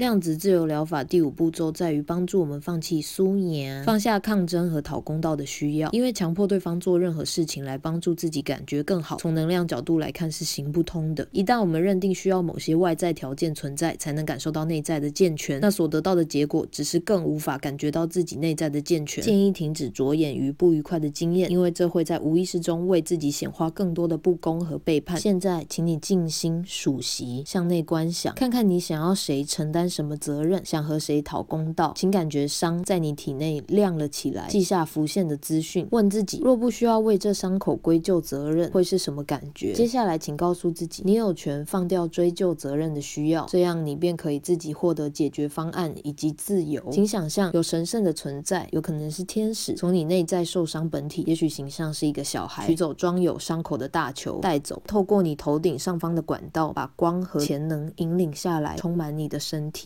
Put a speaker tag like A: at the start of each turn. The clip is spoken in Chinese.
A: 量子自由疗法第五步骤在于帮助我们放弃苏年，放下抗争和讨公道的需要，因为强迫对方做任何事情来帮助自己感觉更好，从能量角度来看是行不通的。一旦我们认定需要某些外在条件存在才能感受到内在的健全，那所得到的结果只是更无法感觉到自己内在的健全。建议停止着眼于不愉快的经验，因为这会在无意识中为自己显化更多的不公和背叛。现在，请你静心数息，向内观想，看看你想要谁承担什么责任，想和谁讨公道。请感觉伤在你体内亮了起来，记下浮现的资讯，问自己：若不需要为这伤口归咎责任，会是什么感觉？接下来，请告诉自己，你有权放掉追究责任的需要，这样你便可以自己获得解决方案以及自由。请想象有神圣的存在，有可能是天使，从你内在受伤本体，也许形象是一个小孩，取走装有伤口的大球，带走，透过你头顶上方的管道，把光和潜能引领下来，充满你的身体。